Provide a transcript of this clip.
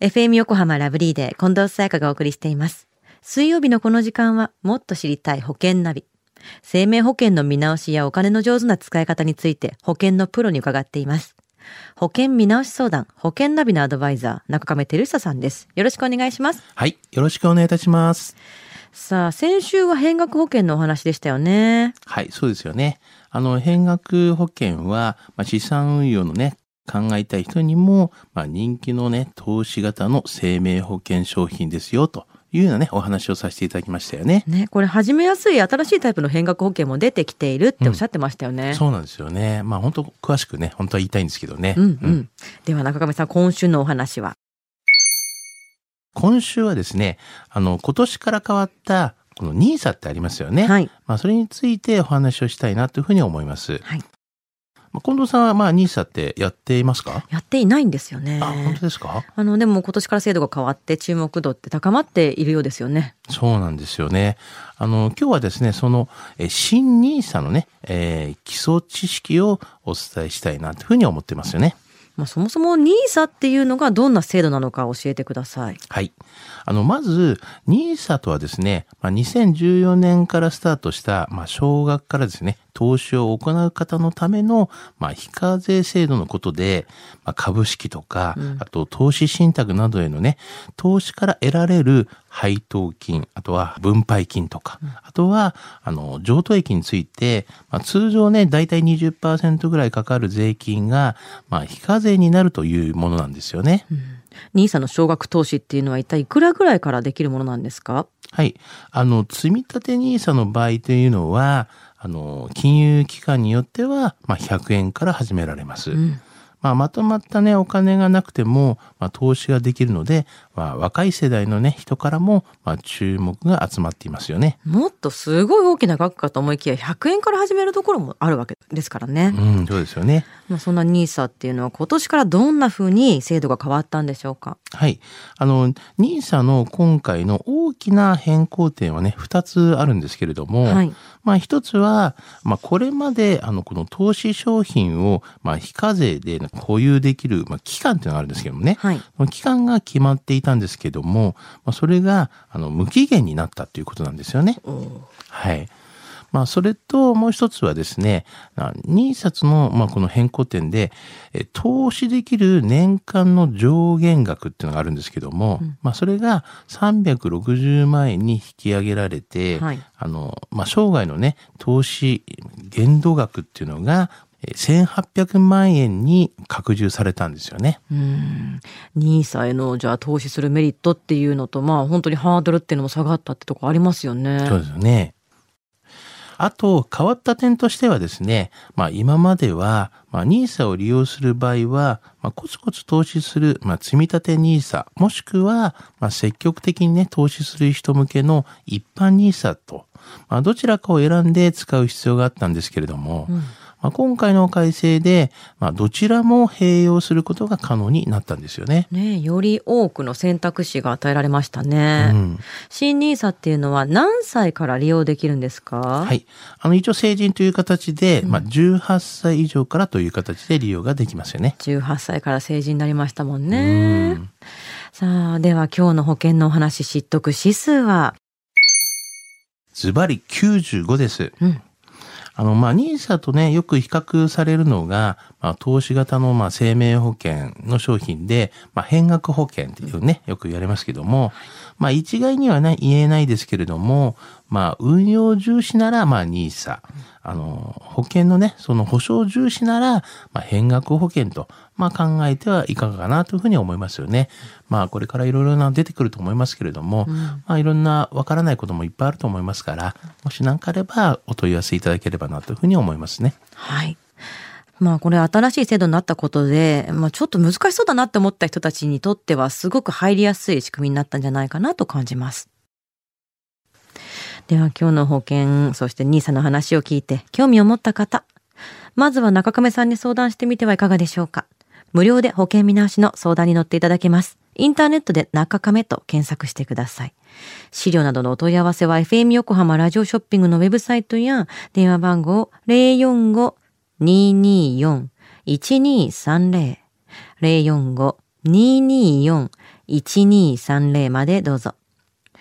FM 横浜ラブリーで近藤沙耶香がお送りしています。水曜日のこの時間はもっと知りたい保険ナビ。生命保険の見直しやお金の上手な使い方について保険のプロに伺っています。保険見直し相談、保険ナビのアドバイザー、中亀照久さんです。よろしくお願いします。はい。よろしくお願いいたします。さあ、先週は変額保険のお話でしたよね。はい、そうですよね。あの、変額保険は、まあ、資産運用のね、考えたい人にも、まあ、人気のね、投資型の生命保険商品ですよ、というようなね、お話をさせていただきましたよね。ね、これ始めやすい新しいタイプの変額保険も出てきているっておっしゃってましたよね。そうなんですよね。まあ、本当詳しくね、本当は言いたいんですけどね。うんうん。では中亀さん、今週のお話は？今週はですね、あの、今年から変わった、この NISA ってありますよね。はい。まあ、それについてお話をしたいなというふうに思います。はい。まあ近藤さんは、まあ、NISA ってやっていますか？やっていないんですよね。あ、本当ですか？あの、でも今年から制度が変わって注目度って高まっているようですよね。そうなんですよね。あの、今日はですね、その、え新 NISA のね、えー基礎知識をお伝えしたいなというふうに思ってますよね。まあ、そもそも NISA っていうのがどんな制度なのか教えてください。はい。あの、まず、NISA とはですね、まあ、2014年からスタートした、まあ、少額からですね、投資を行う方のための、まあ、非課税制度のことで、まあ、株式とか、あと投資信託などへのね、投資から得られる配当金、あとは分配金とか、あとは、あの、譲渡益について、まあ、通常ね、だいたい20%ぐらいかかる税金が、まあ、非課税になるというものなんですよね。NISA の少額投資っていうのは一体いくらぐらいからできるものなんですか？はい。あの、積立 NISA の場合というのは、あの、金融機関によっては、まあ、100円から始められます。まあ、まとまったね、お金がなくても、まあ、投資ができるので、まあ、若い世代のね、人からも、まあ、注目が集まっていますよね。もっとすごい大きな額かと思いきや100円から始めるところもあるわけですからね。うん、そうですよね。まあ、そんな NISA っていうのは今年からどんな風に制度が変わったんでしょうか？はい。あの、NISA の今回の大きな変更点はね、二つあるんですけれども、はいまあ一つは、まあこれまで、あの、この投資商品を、まあ非課税で保有できる、まあ期間っていうのがあるんですけどもね、はい。期間が決まっていたんですけども、まあそれが、あの、無期限になったということなんですよね。はい。まあ、それともう一つはですね、あ NISA の、まあ、この変更点で、え投資できる年間の上限額っていうのがあるんですけども、まあ、それが360万円に引き上げられて、はいあの、まあ、生涯のね、投資限度額っていうのが、え1800万円に拡充されたんですよね。うん。NISA へのじゃあ投資するメリットっていうのとまあ本当にハードルっていうのも下がったってとこありますよね。そうですよね。あと、変わった点としてはですね、まあ今までは、まあ NISA を利用する場合は、まあコツコツ投資する、まあ積み立て NISA、もしくは、まあ積極的にね、投資する人向けの一般 NISA と、まあどちらかを選んで使う必要があったんですけれども、まあ今回の改正で、まあどちらも併用することが可能になったんですよね。ねえより多くの選択肢が与えられましたね。うん新 NISA っていうのは何歳から利用できるんですか？はい。あの、一応成人という形で、まあ、18歳以上からという形で利用ができますよね。18歳から成人になりましたもんね。さあ、では今日の保険のお話、知得指数は？ズバリ95です。うんあの、まあ、ニーサとね、よく比較されるのが、まあ、投資型の、まあ、生命保険の商品で、まあ、変額保険っていうね、よく言われますけども、まあ、一概にはね、言えないですけれども、まあ、運用重視なら、まあ、ニーサ。あの、保険のね、その保証重視なら、まあ、変額保険と、まあ、考えてはいかがかなというふうに思いますよね。まあ、これからいろいろな出てくると思いますけれども、まあ、いろんなわからないこともいっぱいあると思いますから、もし何かあればお問い合わせいただければなというふうに思いますね。はい。まあこれ新しい制度になったことで、まあちょっと難しそうだなって思った人たちにとってはすごく入りやすい仕組みになったんじゃないかなと感じます。では今日の保険、そして NISA の話を聞いて興味を持った方、まずは中亀さんに相談してみてはいかがでしょうか。無料で保険見直しの相談に乗っていただけます。インターネットで中亀と検索してください。資料などのお問い合わせは FM 横浜ラジオショッピングのウェブサイトや電話番号045-224-1230 045 224-1230までどうぞ。